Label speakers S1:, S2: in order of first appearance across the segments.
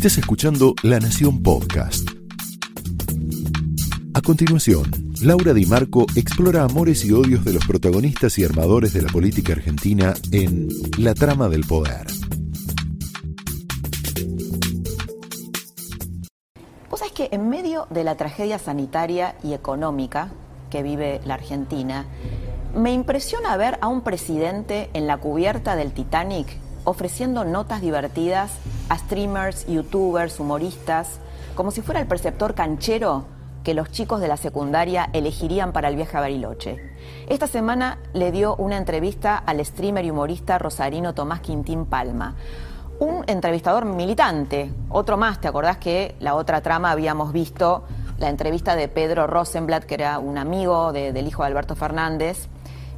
S1: Estás escuchando La Nación Podcast. A continuación, Laura Di Marco explora amores y odios de los protagonistas y armadores de la política argentina en La Trama del Poder.
S2: Vos sabés que en medio de la tragedia sanitaria y económica que vive la Argentina, me impresiona ver a un presidente en la cubierta del Titanic ofreciendo notas divertidas a streamers, youtubers, humoristas, como si fuera el preceptor canchero que los chicos de la secundaria elegirían para el viaje a Bariloche. Esta semana le dio una entrevista al streamer y humorista rosarino Tomás Quintín Palma. Un entrevistador militante, otro más, ¿te acordás que la otra trama habíamos visto la entrevista de Pedro Rosenblatt, que era un amigo del hijo de Alberto Fernández?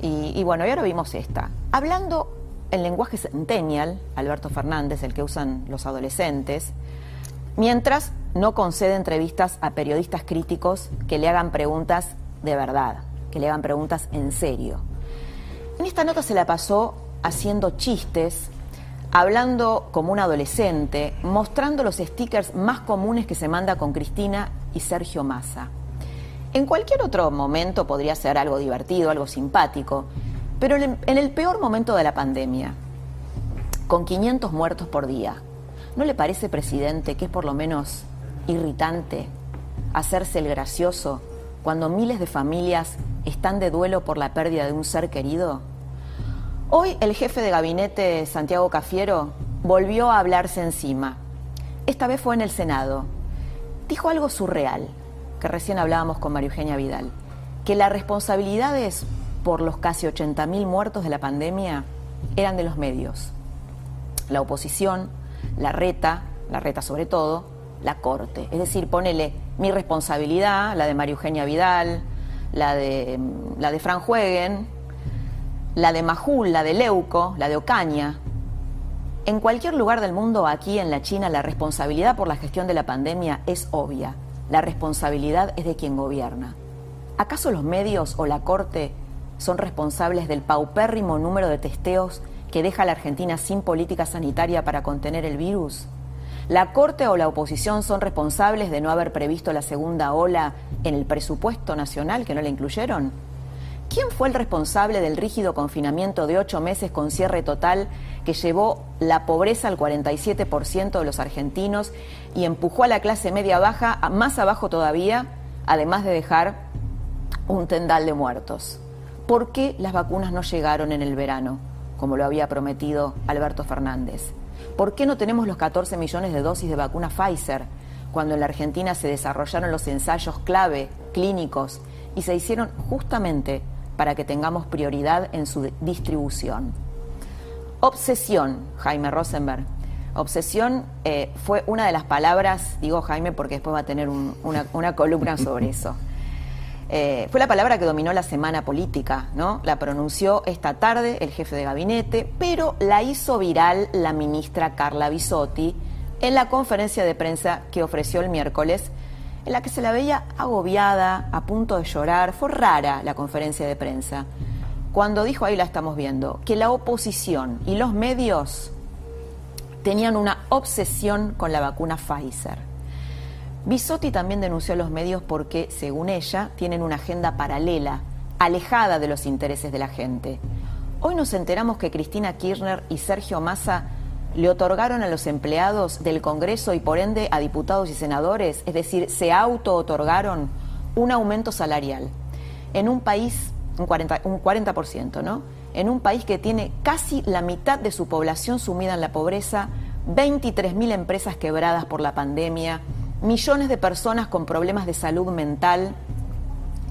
S2: Y, y bueno, y ahora vimos esta. Hablando el lenguaje centennial, Alberto Fernández, el que usan los adolescentes, mientras no concede entrevistas a periodistas críticos que le hagan preguntas de verdad, que le hagan preguntas en serio. En esta nota se la pasó haciendo chistes, hablando como un adolescente, mostrando los stickers más comunes que se manda con Cristina y Sergio Massa. En cualquier otro momento podría ser algo divertido, algo simpático, pero en el peor momento de la pandemia, con 500 muertos por día, ¿no le parece, presidente, que es por lo menos irritante hacerse el gracioso cuando miles de familias están de duelo por la pérdida de un ser querido? Hoy el jefe de gabinete, Santiago Cafiero, volvió a hablarse encima. Esta vez fue en el Senado. Dijo algo surreal, que recién hablábamos con María Eugenia Vidal, que la responsabilidad es por los casi 80.000 muertos de la pandemia eran de los medios. La oposición, la reta, la reta sobre todo, la corte. Es decir, ponele mi responsabilidad, la de María Eugenia Vidal, la de, la de Fran la de Majul, la de Leuco, la de Ocaña. En cualquier lugar del mundo, aquí en la China, la responsabilidad por la gestión de la pandemia es obvia. La responsabilidad es de quien gobierna. ¿Acaso los medios o la Corte son responsables del paupérrimo número de testeos que deja a la Argentina sin política sanitaria para contener el virus? ¿La Corte o la oposición son responsables de no haber previsto la segunda ola en el presupuesto nacional que no la incluyeron? ¿Quién fue el responsable del rígido confinamiento de ocho meses con cierre total que llevó la pobreza al 47% de los argentinos y empujó a la clase media baja más abajo todavía, además de dejar un tendal de muertos? ¿Por qué las vacunas no llegaron en el verano, como lo había prometido Alberto Fernández? ¿Por qué no tenemos los 14 millones de dosis de vacuna Pfizer cuando en la Argentina se desarrollaron los ensayos clave, clínicos, y se hicieron justamente para que tengamos prioridad en su distribución? Obsesión, Jaime Rosenberg. Obsesión eh, fue una de las palabras, digo Jaime porque después va a tener una columna sobre eso. Eh, fue la palabra que dominó la semana política, ¿no? La pronunció esta tarde el jefe de gabinete, pero la hizo viral la ministra Carla Bisotti en la conferencia de prensa que ofreció el miércoles, en la que se la veía agobiada, a punto de llorar. Fue rara la conferencia de prensa. Cuando dijo, ahí la estamos viendo, que la oposición y los medios tenían una obsesión con la vacuna Pfizer. Bisotti también denunció a los medios porque, según ella, tienen una agenda paralela, alejada de los intereses de la gente. Hoy nos enteramos que Cristina Kirchner y Sergio Massa le otorgaron a los empleados del Congreso y por ende a diputados y senadores, es decir, se auto-otorgaron un aumento salarial en un país, un 40%, un 40%, ¿no? En un país que tiene casi la mitad de su población sumida en la pobreza, 23.000 empresas quebradas por la pandemia, millones de personas con problemas de salud mental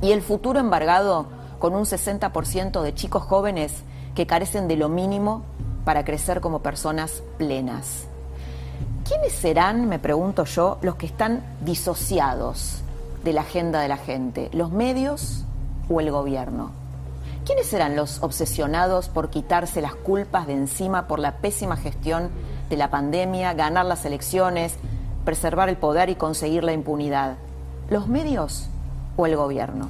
S2: y el futuro embargado con un 60% de chicos jóvenes que carecen de lo mínimo para crecer como personas plenas. ¿Quiénes serán, me pregunto yo, los que están disociados de la agenda de la gente? ¿Los medios o el gobierno? ¿Quiénes serán los obsesionados por quitarse las culpas de encima por la pésima gestión de la pandemia, ganar las elecciones, preservar el poder y conseguir la impunidad? ¿Los medios o el gobierno?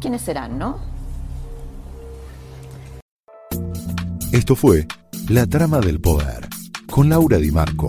S2: ¿Quiénes serán, no?
S1: Esto fue La Trama del Poder con Laura Di Marco